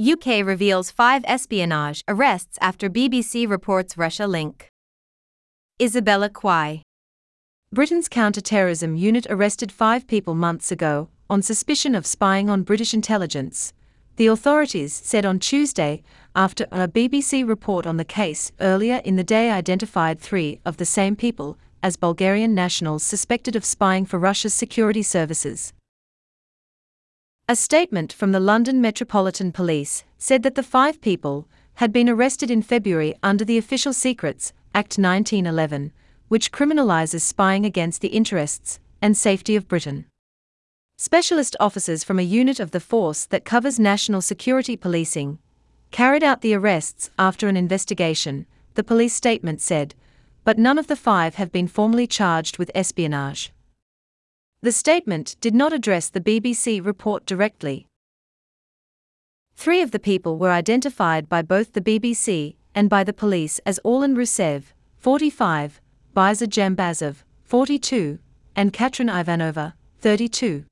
UK reveals five espionage arrests after BBC reports Russia link. Isabella Kwai. Britain's counter-terrorism unit arrested five people months ago on suspicion of spying on British intelligence, the authorities said on Tuesday, after a BBC report on the case earlier in the day identified three of the same people as Bulgarian nationals suspected of spying for Russia's security services. A statement from the London Metropolitan Police said that the five people had been arrested in February under the Official Secrets Act 1911, which criminalizes spying against the interests and safety of Britain. Specialist officers from a unit of the force that covers national security policing carried out the arrests after an investigation, the police statement said, but none of the five have been formally charged with espionage. The statement did not address the BBC report directly. Three of the people were identified by both the BBC and by the police as Orlin Roussev, 45, Bizer Dzhambazov, 42, and Katrin Ivanova, 32.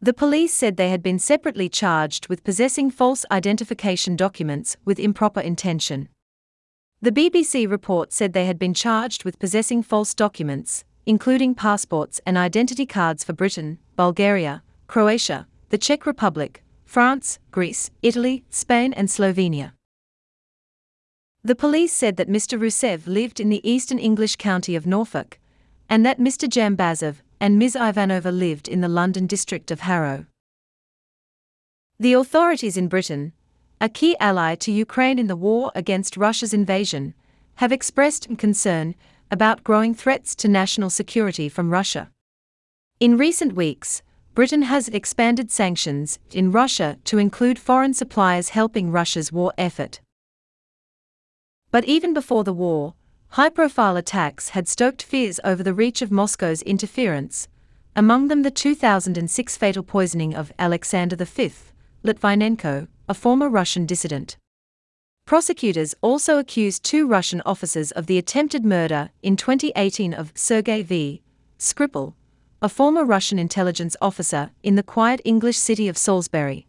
The police said they had been separately charged with possessing false identification documents with improper intention. The BBC report said they had been charged with possessing false documents, including passports and identity cards for Britain, Bulgaria, Croatia, the Czech Republic, France, Greece, Italy, Spain, and Slovenia. The police said that Mr. Roussev lived in the eastern English county of Norfolk, and that Mr. Dzhambazov and Ms. Ivanova lived in the London district of Harrow. The authorities in Britain, a key ally to Ukraine in the war against Russia's invasion, have expressed concern about growing threats to national security from Russia. In recent weeks, Britain has expanded sanctions in Russia to include foreign suppliers helping Russia's war effort. But even before the war, high profile attacks had stoked fears over the reach of Moscow's interference, among them the 2006 fatal poisoning of Alexander V, Litvinenko, a former Russian dissident. Prosecutors also accused two Russian officers of the attempted murder in 2018 of Sergei V. Skripal, a former Russian intelligence officer in the quiet English city of Salisbury.